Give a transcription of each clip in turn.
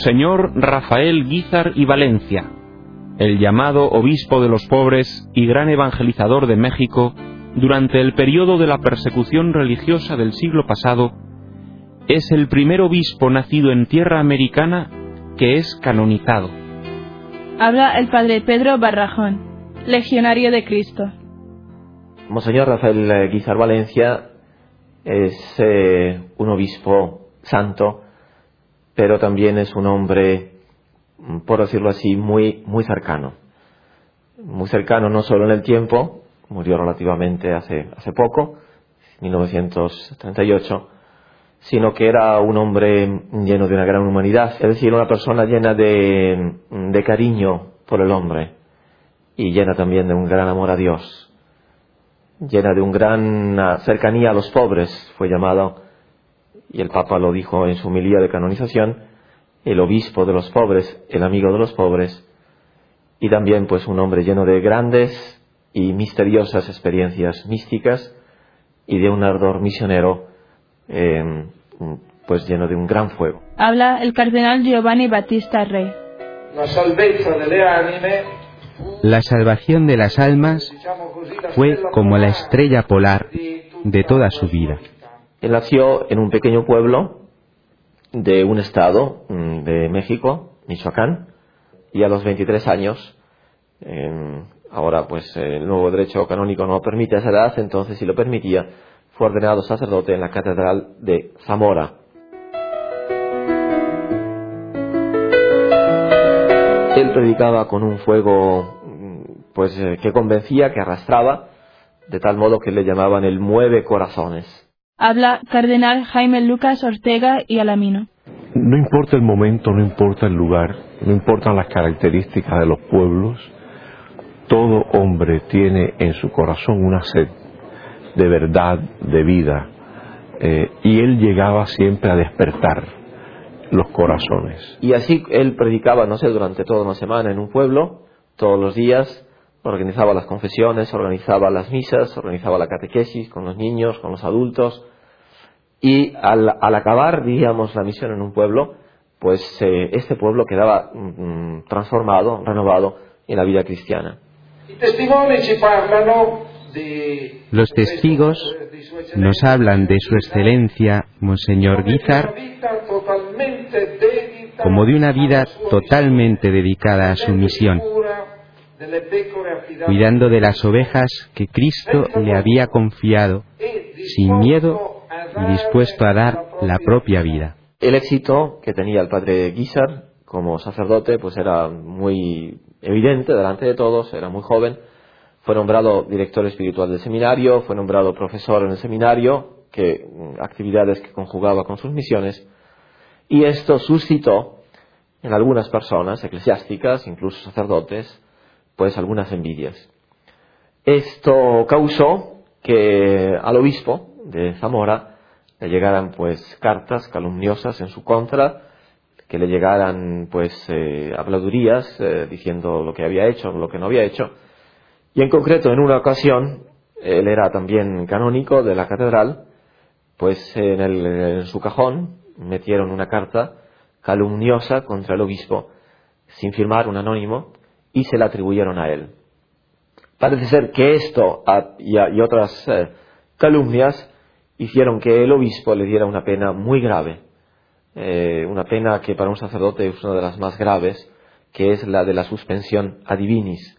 Monseñor Rafael Guízar y Valencia, el llamado obispo de los pobres y gran evangelizador de México durante el periodo de la persecución religiosa del siglo pasado, es el primer obispo nacido en tierra americana que es canonizado. Habla el padre Pedro Barrajón, legionario de Cristo. Monseñor Rafael Guizar Valencia es eh, un obispo santo, pero también es un hombre, por decirlo así, muy, muy cercano. Muy cercano no solo en el tiempo, murió relativamente hace, hace poco, 1938, sino que era un hombre lleno de una gran humanidad, es decir, una persona llena de, de cariño por el hombre y llena también de un gran amor a Dios llena de una gran cercanía a los pobres, fue llamado, y el Papa lo dijo en su humilía de canonización, el obispo de los pobres, el amigo de los pobres, y también pues un hombre lleno de grandes y misteriosas experiencias místicas y de un ardor misionero eh, pues lleno de un gran fuego. Habla el cardenal Giovanni Battista anime la salvación de las almas fue como la estrella polar de toda su vida. Él nació en un pequeño pueblo de un estado mm, de México, Michoacán, y a los 23 años, ahora pues el nuevo derecho canónico no permite esa edad, entonces si lo permitía, fue ordenado sacerdote en la catedral de Zamora. Él predicaba con un fuego pues eh, que convencía, que arrastraba, de tal modo que le llamaban el mueve corazones. Habla Cardenal Jaime Lucas Ortega y Alamino. No importa el momento, no importa el lugar, no importan las características de los pueblos, todo hombre tiene en su corazón una sed de verdad, de vida, eh, y él llegaba siempre a despertar los corazones. Y así él predicaba, no sé, durante toda una semana en un pueblo, todos los días, organizaba las confesiones, organizaba las misas, organizaba la catequesis con los niños, con los adultos. Y al, acabar, digamos, la misión en un pueblo, pues eh, este pueblo quedaba mm, transformado, renovado en la vida cristiana. Los testigos nos hablan de su excelencia, Monseñor Guizar, como de una vida totalmente dedicada a su misión cuidando de las ovejas que Cristo le había confiado, sin miedo dispuesto a dar la propia vida. El éxito que tenía el padre Guizar como sacerdote pues era muy evidente delante de todos, era muy joven, fue nombrado director espiritual del seminario, fue nombrado profesor en el seminario, que mm, actividades que conjugaba con sus misiones, y esto suscitó en algunas personas eclesiásticas, incluso sacerdotes, pues algunas envidias. Esto causó que al obispo de Zamora le llegaran pues cartas calumniosas en su contra, que le llegaran pues eh, habladurías eh, diciendo lo que había hecho, lo que no había hecho. Y en concreto en una ocasión, él era también canónico de la catedral, pues en, en su cajón metieron una carta calumniosa contra el obispo, sin firmar un anónimo, y se la atribuyeron a él. Parece ser que esto y, otras eh, calumnias hicieron que el obispo le diera una pena muy grave, eh, una pena que para un sacerdote es una de las más graves, que es la de la suspensión adivinis.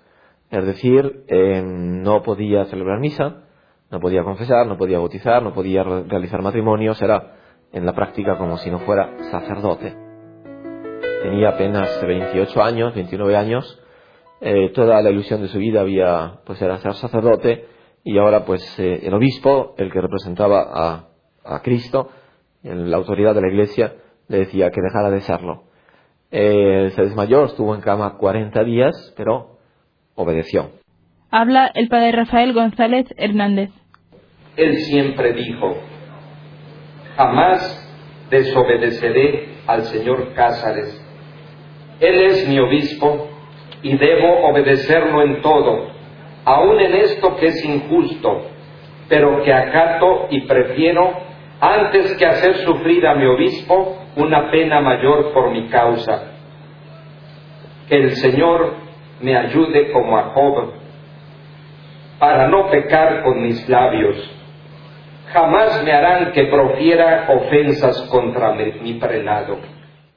Es decir, eh, no podía celebrar misa, no podía confesar, no podía bautizar, no podía realizar matrimonios, era en la práctica como si no fuera sacerdote. Tenía apenas 28 años, 29 años, eh, toda la ilusión de su vida había, pues era ser sacerdote y ahora pues eh, el obispo, el que representaba a, a Cristo, en la autoridad de la iglesia, le decía que dejara de serlo. Eh, se desmayó, estuvo en cama 40 días, pero obedeció. Habla el padre Rafael González Hernández. Él siempre dijo, jamás desobedeceré al señor Cázares. Él es mi obispo y debo obedecerlo en todo, aun en esto que es injusto, pero que acato y prefiero, antes que hacer sufrir a mi obispo, una pena mayor por mi causa. Que el Señor me ayude como a Job, para no pecar con mis labios. Jamás me harán que profiera ofensas contra mi, prelado.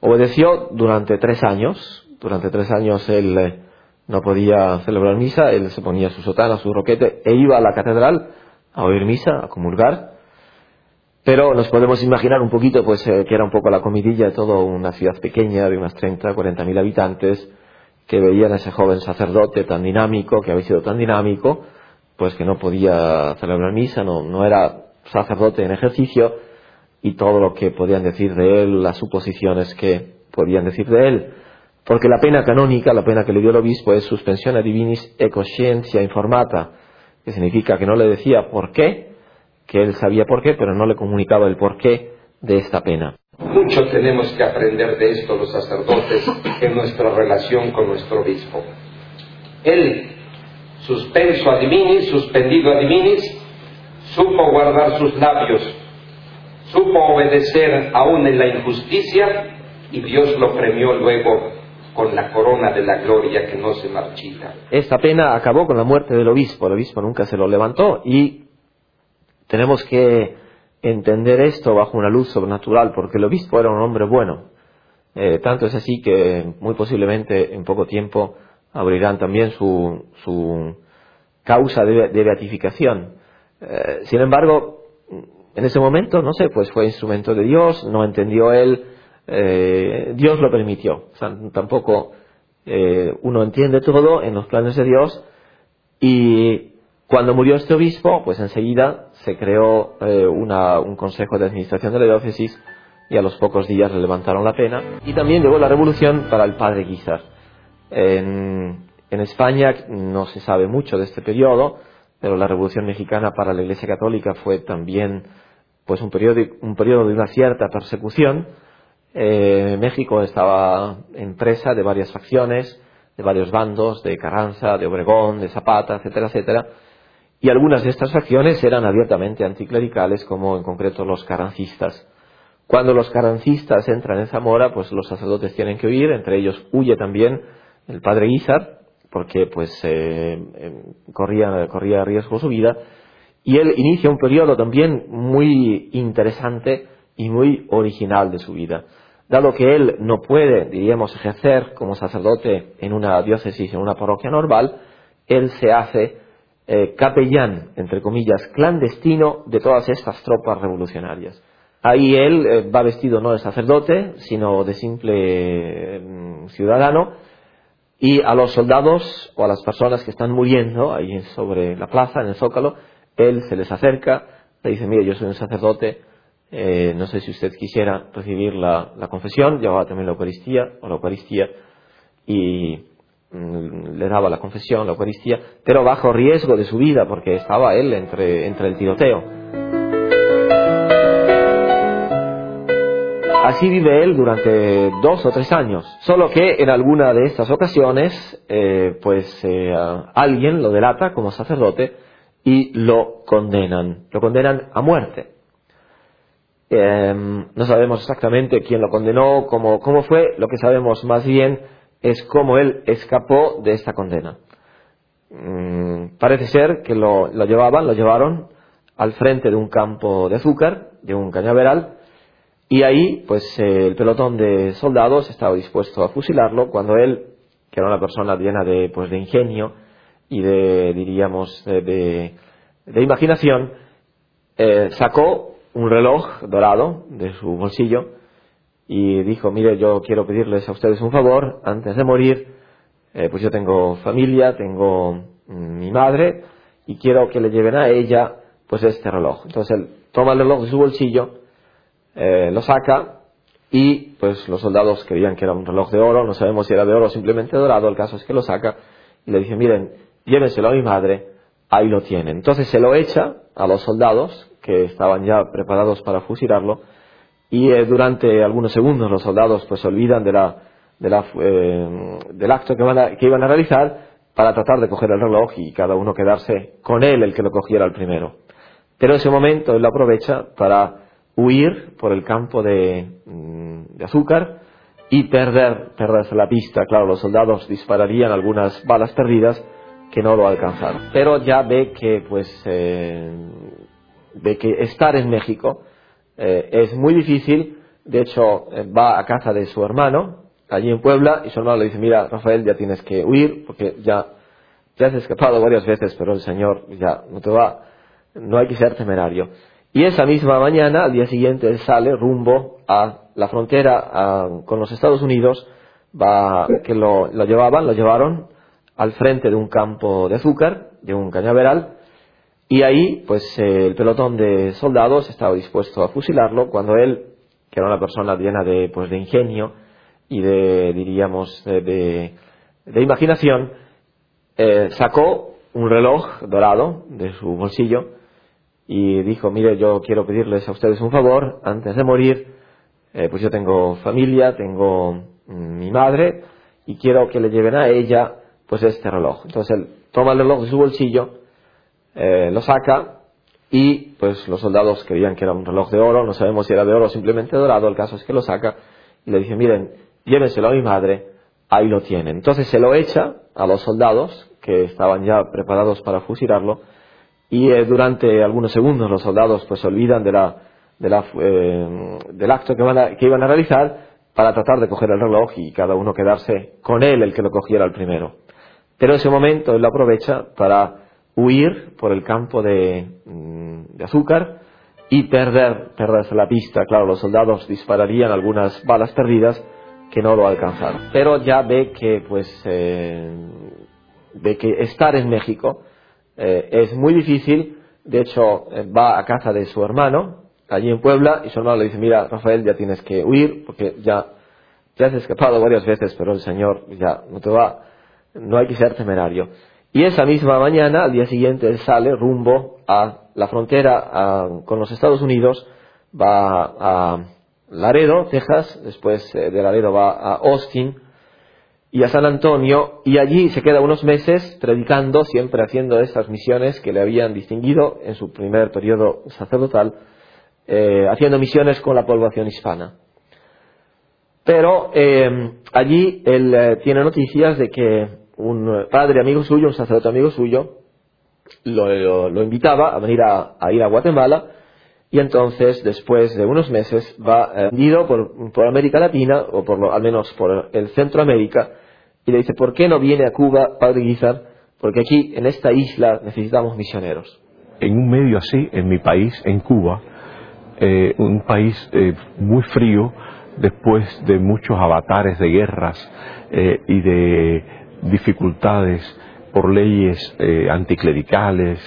Obedeció durante tres años. Durante tres años él eh, no podía celebrar misa, él se ponía su sotana, su roquete e iba a la catedral a oír misa, a comulgar. Pero nos podemos imaginar un poquito, pues, eh, que era un poco la comidilla de toda una ciudad pequeña de unas 30, 40 mil habitantes, que veían a ese joven sacerdote tan dinámico, que había sido tan dinámico, pues que no podía celebrar misa, no, no era sacerdote en ejercicio, y todo lo que podían decir de él, las suposiciones que podían decir de él. Porque la pena canónica, la pena que le dio el obispo, es suspensione divinis e coscientia informata, que significa que no le decía por qué, que él sabía por qué, pero no le comunicaba el porqué de esta pena. Mucho tenemos que aprender de esto los sacerdotes en nuestra relación con nuestro obispo. Él, suspenso a diminis, suspendido a diminis, supo guardar sus labios, supo obedecer aún en la injusticia y Dios lo premió luego con la corona de la gloria que no se marchita. Esta pena acabó con la muerte del obispo, el obispo nunca se lo levantó y tenemos que entender esto bajo una luz sobrenatural, porque el obispo era un hombre bueno. Eh, tanto es así que muy posiblemente en poco tiempo abrirán también su, su causa de, beatificación. Eh, sin embargo, en ese momento, no sé, pues fue instrumento de Dios, no entendió él, eh, Dios lo permitió. Tampoco eh, uno entiende todo en los planes de Dios y cuando murió este obispo, pues enseguida se creó eh, una, un consejo de administración de la diócesis y a los pocos días le levantaron la pena. Y también llegó la revolución para el padre Guizar. En, en España no se sabe mucho de este periodo, pero la revolución mexicana para la Iglesia Católica fue también pues un periodo, un periodo de una cierta persecución. Eh, México estaba en presa de varias facciones, de varios bandos, de Carranza, de Obregón, de Zapata, etcétera, etcétera. Y algunas de estas facciones eran abiertamente anticlericales, como en concreto los carancistas. Cuando los carancistas entran en Zamora, pues los sacerdotes tienen que huir, entre ellos huye también el padre Guizar, porque pues eh, corría, corría riesgo su vida, y él inicia un periodo también muy interesante y muy original de su vida. Dado que él no puede, diríamos, ejercer como sacerdote en una diócesis, en una parroquia normal, él se hace eh, capellán, entre comillas, clandestino de todas estas tropas revolucionarias. Ahí él eh, va vestido no de sacerdote, sino de simple mm, ciudadano, y a los soldados o a las personas que están muriendo ahí sobre la plaza, en el zócalo, él se les acerca, le dice, mire, yo soy un sacerdote, eh, no sé si usted quisiera recibir la, confesión, llevaba también la Eucaristía, o la Eucaristía, y mm, le daba la confesión, la Eucaristía, pero bajo riesgo de su vida, porque estaba él entre, entre el tiroteo. Así vive él durante dos o tres años, solo que en alguna de estas ocasiones, eh, pues eh, alguien lo delata como sacerdote y lo condenan, lo condenan a muerte. Eh, no sabemos exactamente quién lo condenó, cómo, cómo fue, lo que sabemos más bien es cómo él escapó de esta condena. Mm, parece ser que lo, lo llevaban, lo llevaron al frente de un campo de azúcar, de un cañaveral, y ahí, pues el pelotón de soldados estaba dispuesto a fusilarlo cuando él, que era una persona llena de, pues, de ingenio y de, diríamos, de, de, imaginación, eh, sacó un reloj dorado de su bolsillo y dijo, mire, yo quiero pedirles a ustedes un favor antes de morir, eh, pues yo tengo familia, tengo mm, mi madre y quiero que le lleven a ella pues este reloj. Entonces él toma el reloj de su bolsillo, eh, lo saca y pues los soldados creían que era un reloj de oro, no sabemos si era de oro o simplemente dorado, el caso es que lo saca y le dice, miren, llévenselo a mi madre, ahí lo tienen. Entonces se lo echa a los soldados que estaban ya preparados para fusilarlo y eh, durante algunos segundos los soldados pues se olvidan de la, de la, eh, del acto que, van a, que iban a realizar para tratar de coger el reloj y cada uno quedarse con él el que lo cogiera el primero. Pero en ese momento él lo aprovecha para huir por el campo de, mm, azúcar y perder, perderse la pista. Claro, los soldados dispararían algunas balas perdidas que no lo alcanzaron. Pero ya ve que, pues, eh, ve que estar en México eh, es muy difícil. De hecho, eh, va a casa de su hermano, allí en Puebla, y su hermano le dice, mira, Rafael, ya tienes que huir, porque ya, ya has escapado varias veces, pero el Señor ya no te va, no hay que ser temerario. Y esa misma mañana, al día siguiente, él sale rumbo a la frontera con los Estados Unidos, va, que lo, lo, llevaban, lo llevaron al frente de un campo de azúcar, de un cañaveral, y ahí, pues, eh, el pelotón de soldados estaba dispuesto a fusilarlo cuando él, que era una persona llena de, pues, de ingenio y de, diríamos, de, de, imaginación, eh, sacó un reloj dorado de su bolsillo, y dijo, mire, yo quiero pedirles a ustedes un favor, antes de morir, eh, pues yo tengo familia, tengo mm, mi madre, y quiero que le lleven a ella, pues este reloj. Entonces él toma el reloj de su bolsillo, eh, lo saca, y pues los soldados creían que era un reloj de oro, no sabemos si era de oro o simplemente dorado, el caso es que lo saca, y le dice, miren, llévenselo a mi madre, ahí lo tienen. Entonces se lo echa a los soldados, que estaban ya preparados para fusilarlo, y eh, durante algunos segundos los soldados pues se olvidan de la, de la, eh, del acto que, van que iban a realizar para tratar de coger el reloj y cada uno quedarse con él el que lo cogiera el primero. Pero en ese momento él lo aprovecha para huir por el campo de, mm, de azúcar y perder, perderse la pista. Claro, los soldados dispararían algunas balas perdidas que no lo alcanzaron. Pero ya ve que, pues, eh, ve que estar en México eh, es muy difícil. De hecho, eh, va a casa de su hermano, allí en Puebla, y su hermano le dice, mira, Rafael, ya tienes que huir, porque ya, ya has escapado varias veces, pero el Señor ya no te va, no hay que ser temerario. Y esa misma mañana, al día siguiente, él sale rumbo a la frontera con los Estados Unidos, va a Laredo, Texas, después eh, de Laredo va a Austin, y a San Antonio y allí se queda unos meses predicando, siempre haciendo estas misiones que le habían distinguido en su primer periodo sacerdotal, eh, haciendo misiones con la población hispana. Pero eh, allí él tiene noticias de que un padre amigo suyo, un sacerdote amigo suyo, lo, invitaba a venir a, ir a Guatemala y entonces después de unos meses va ido por, por América Latina o por lo, al menos por el Centroamérica y le dice, ¿por qué no viene a Cuba, Padre Guizar? Porque aquí, en esta isla, necesitamos misioneros. En un medio así, en mi país, en Cuba, eh, un país eh, muy frío, después de muchos avatares de guerras eh, y de dificultades por leyes anticlericales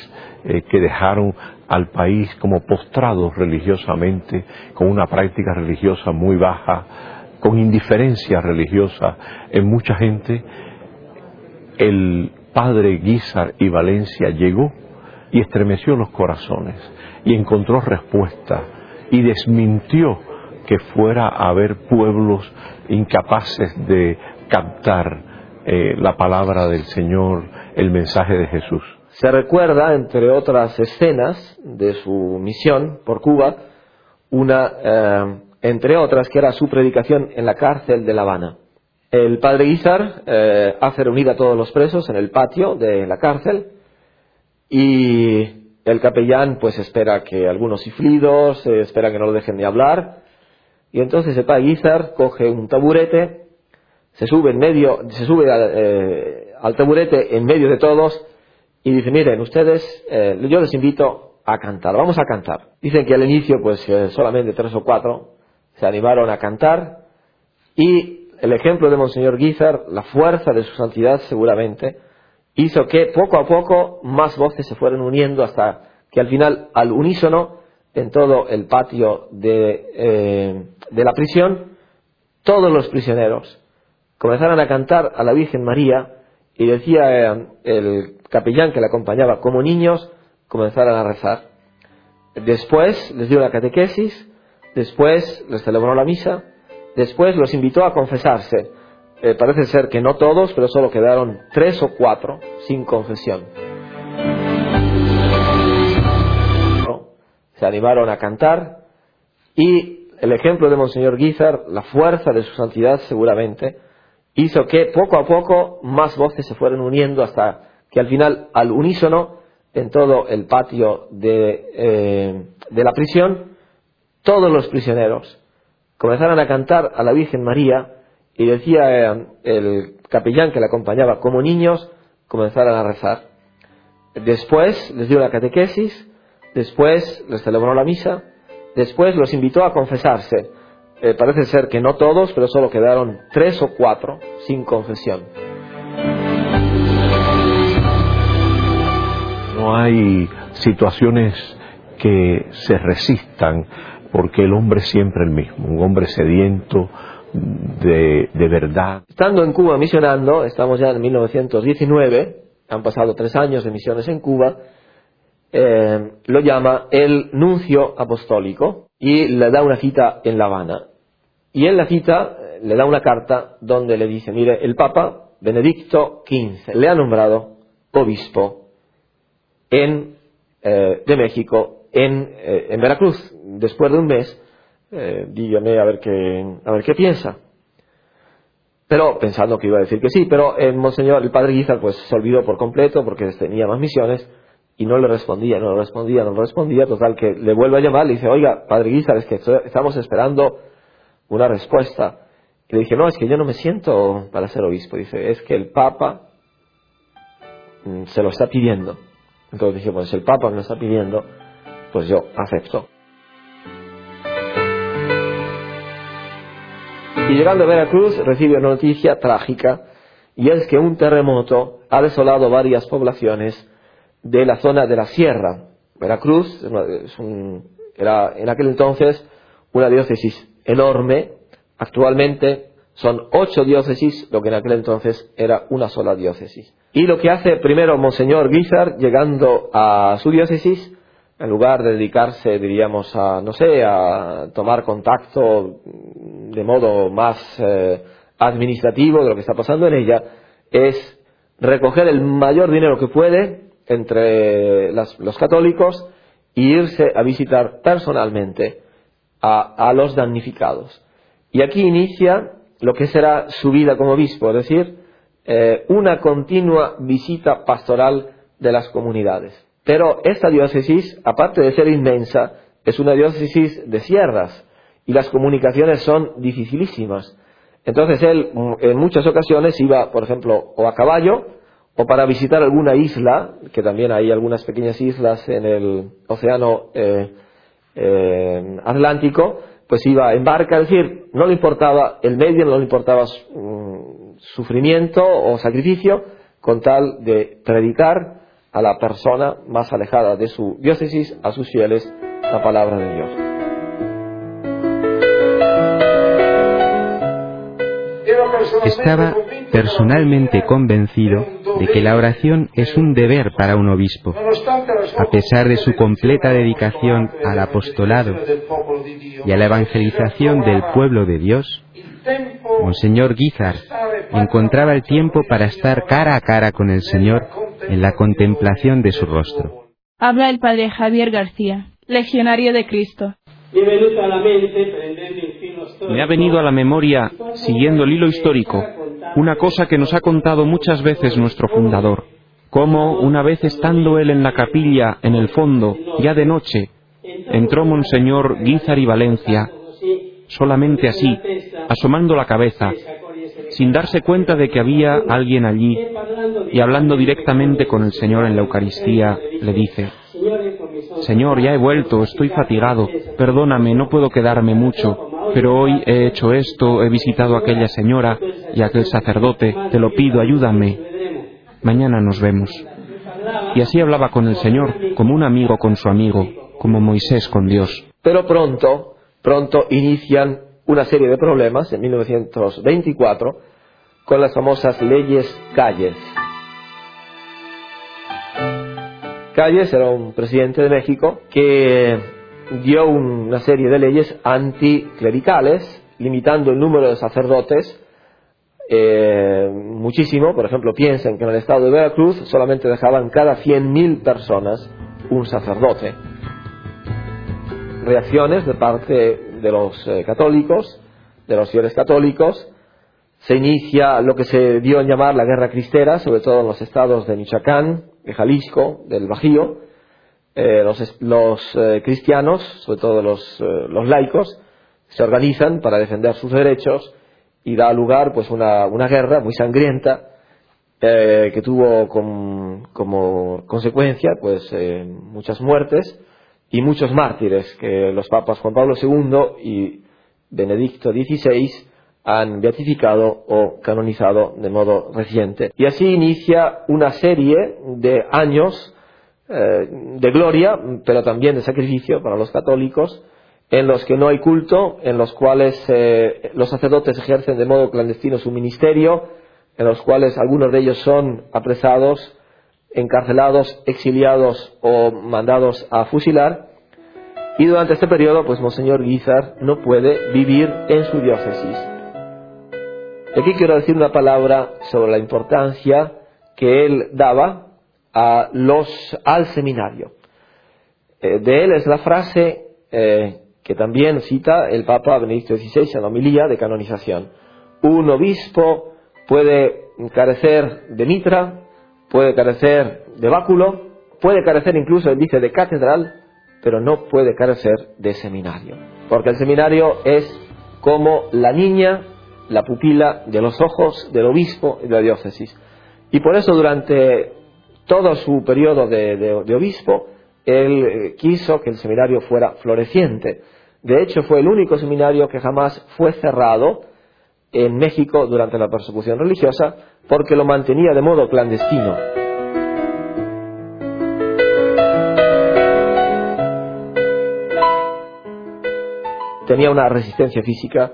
que dejaron al país como postrados religiosamente, con una práctica religiosa muy baja, con indiferencia religiosa en mucha gente, el padre Guizar y Valencia llegó y estremeció los corazones y encontró respuesta y desmintió que fuera a haber pueblos incapaces de captar eh, la palabra del Señor, el mensaje de Jesús. Se recuerda, entre otras escenas de su misión por Cuba, una eh, entre otras, que era su predicación en la cárcel de La Habana. El padre Guizar eh, hace reunir a todos los presos en el patio de la cárcel y el capellán pues espera que algunos ciflidos, eh, espera que no lo dejen de hablar y entonces el padre Guizar coge un taburete, se sube en medio, se sube eh, al taburete en medio de todos y dice, miren, ustedes, yo les invito a cantar, vamos a cantar. Dicen que al inicio pues solamente tres o cuatro se animaron a cantar y el ejemplo de Monseñor Guizar, la fuerza de su santidad seguramente, hizo que poco a poco más voces se fueron uniendo hasta que al final, al unísono, en todo el patio de, eh, de la prisión, todos los prisioneros comenzaron a cantar a la Virgen María y decía eh, el capellán que la acompañaba, como niños, comenzaron a rezar. Después les dio la catequesis Después les celebró la misa. Después los invitó a confesarse. Eh, parece ser que no todos, pero solo quedaron tres o cuatro sin confesión. Se animaron a cantar y el ejemplo de Monseñor Guizar, la fuerza de su santidad seguramente, hizo que poco a poco más voces se fueron uniendo hasta que al final, al unísono, en todo el patio de, eh, la prisión, todos los prisioneros comenzaron a cantar a la Virgen María y decía eh, el capellán que la acompañaba, como niños, comenzaron a rezar. Después les dio la catequesis, después les celebró la misa, después los invitó a confesarse. Eh, parece ser que no todos, pero solo quedaron tres o cuatro sin confesión. No hay situaciones que se resistan porque el hombre es siempre el mismo, un hombre sediento de, de verdad. Estando en Cuba misionando, estamos ya en 1919, han pasado tres años de misiones en Cuba, eh, lo llama el nuncio apostólico y le da una cita en La Habana. Y en la cita eh, le da una carta donde le dice, mire, el Papa Benedicto XV le ha nombrado obispo en, eh, de México en, en, Veracruz. Después de un mes, dígame a ver qué, a ver qué piensa. Pero pensando que iba a decir que sí, pero el monseñor, el padre Guizar, pues se olvidó por completo porque tenía más misiones y no le respondía, no le respondía, no le respondía, total que le vuelve a llamar, le dice, oiga, padre Guizar, es que estamos esperando una respuesta. Y le dije, no, es que yo no me siento para ser obispo. Dice, es que el Papa mm, se lo está pidiendo. Entonces dije, pues el Papa me lo está pidiendo, pues yo acepto. Y llegando a Veracruz recibe una noticia trágica, y es que un terremoto ha desolado varias poblaciones de la zona de la sierra. Veracruz era en aquel entonces una diócesis enorme, actualmente son ocho diócesis, lo que en aquel entonces era una sola diócesis. Y lo que hace primero Monseñor Guizar, llegando a su diócesis, en lugar de dedicarse, diríamos, a, no sé, a tomar contacto de modo más eh, administrativo de lo que está pasando en ella, es recoger el mayor dinero que puede entre los católicos e irse a visitar personalmente a, los damnificados. Y aquí inicia lo que será su vida como obispo, es decir, eh, una continua visita pastoral de las comunidades. Pero esta diócesis, aparte de ser inmensa, es una diócesis de sierras y las comunicaciones son dificilísimas. Entonces él en muchas ocasiones iba, por ejemplo, o a caballo o para visitar alguna isla, que también hay algunas pequeñas islas en el océano eh, eh, Atlántico, pues iba en barca, es decir, no le importaba el medio, no le importaba mm, sufrimiento o sacrificio, con tal de predicar a la persona más alejada de su diócesis, a sus fieles, la palabra de Dios. Estaba personalmente convencido de que la oración es un deber para un obispo. A pesar de su completa dedicación al apostolado y a la evangelización del pueblo de Dios, Monseñor Guizar encontraba el tiempo para estar cara a cara con el Señor en la contemplación de su rostro. Habla el padre Javier García, legionario de Cristo. Me ha venido a la memoria, siguiendo el hilo histórico, una cosa que nos ha contado muchas veces nuestro fundador, cómo una vez estando él en la capilla, en el fondo, ya de noche, entró Monseñor Guizar y Valencia, solamente así, asomando la cabeza, sin darse cuenta de que había alguien allí, y hablando directamente con el Señor en la Eucaristía, le dice, Señor, ya he vuelto, estoy fatigado, perdóname, no puedo quedarme mucho, pero hoy he hecho esto, he visitado a aquella señora y a aquel sacerdote, te lo pido, ayúdame. Mañana nos vemos. Y así hablaba con el Señor, como un amigo con su amigo, como Moisés con Dios. Pero pronto, pronto inician una serie de problemas en 1924 con las famosas leyes Calles. Calles era un presidente de México que dio una serie de leyes anticlericales, limitando el número de sacerdotes eh, muchísimo. Por ejemplo, piensen que en el estado de Veracruz solamente dejaban cada 100.000 personas un sacerdote. Reacciones de parte de los eh, católicos, de los fieles católicos. Se inicia lo que se dio en llamar la guerra cristera, sobre todo en los estados de Michoacán, de Jalisco, del Bajío. Eh, los, eh, cristianos, sobre todo los, los, laicos, se organizan para defender sus derechos y da lugar pues una, una guerra muy sangrienta que tuvo como consecuencia pues muchas muertes y muchos mártires que los papas Juan Pablo II y Benedicto XVI han beatificado o canonizado de modo reciente. Y así inicia una serie de años eh, de gloria, pero también de sacrificio para los católicos, en los que no hay culto, en los cuales eh, los sacerdotes ejercen de modo clandestino su ministerio, en los cuales algunos de ellos son apresados encarcelados, exiliados o mandados a fusilar. Y durante este periodo, pues Monseñor Guizar no puede vivir en su diócesis. Aquí quiero decir una palabra sobre la importancia que él daba a los, al seminario. Eh, de él es la frase eh, que también cita el Papa Benedicto XVI en la homilía de canonización. Un obispo puede carecer de mitra, puede carecer de báculo, puede carecer incluso, él dice, de catedral, pero no puede carecer de seminario. Porque el seminario es como la niña, la pupila de los ojos del obispo y de la diócesis. Y por eso durante todo su periodo de, obispo, él eh, quiso que el seminario fuera floreciente. De hecho, fue el único seminario que jamás fue cerrado en México durante la persecución religiosa porque lo mantenía de modo clandestino. Tenía una resistencia física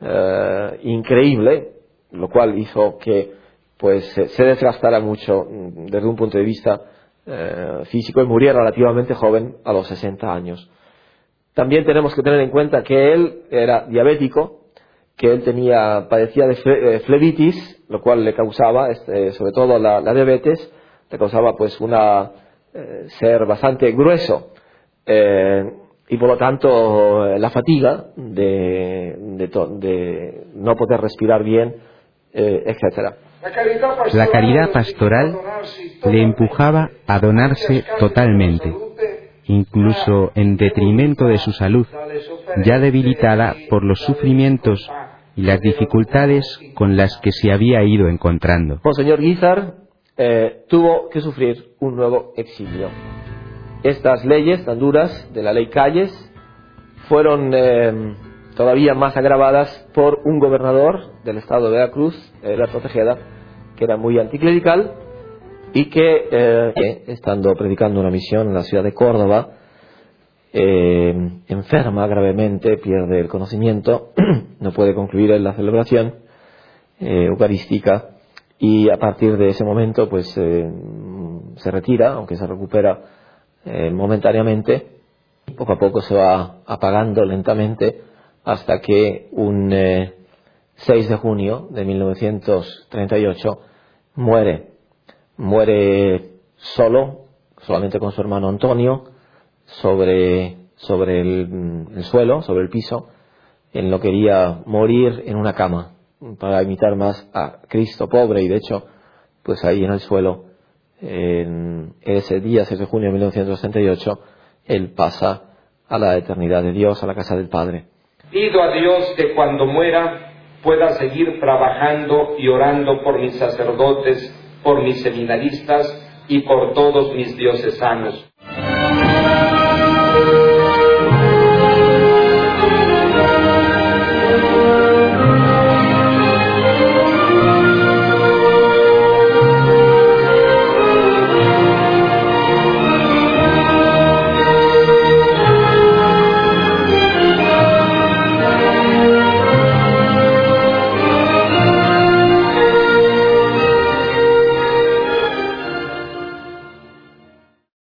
eh, increíble, lo cual hizo que pues se desgastara mucho mm, desde un punto de vista eh, físico y muriera relativamente joven a los 60 años. También tenemos que tener en cuenta que él era diabético, que él tenía, padecía de eh, flebitis, lo cual le causaba, este, sobre todo la, diabetes, le causaba pues eh, ser bastante grueso eh, y por lo tanto la fatiga de, de, no poder respirar bien, etcétera. La caridad pastoral le empujaba a donarse totalmente, incluso en detrimento de su salud, ya debilitada por los sufrimientos y las dificultades con las que se había ido encontrando. Monseñor Guizar eh, tuvo que sufrir un nuevo exilio. Estas leyes tan duras de la ley Calles fueron eh, todavía más agravadas por un gobernador del estado de Veracruz, eh, la Protegeda, que era muy anticlerical y que, estando predicando una misión en la ciudad de Córdoba, eh, enferma gravemente, pierde el conocimiento, no puede concluir en la celebración eh, eucarística y a partir de ese momento pues eh, se retira, aunque se recupera momentáneamente, poco a poco se va apagando lentamente hasta que un 6 de junio de 1938 muere, muere solo, solamente con su hermano Antonio, sobre, sobre el, suelo, sobre el piso. Él no quería morir en una cama para imitar más a Cristo pobre y de hecho, pues ahí en el suelo, en ese día, 6 de junio de 1968, él pasa a la eternidad de Dios, a la casa del Padre. Pido a Dios que cuando muera pueda seguir trabajando y orando por mis sacerdotes, por mis seminaristas y por todos mis diocesanos.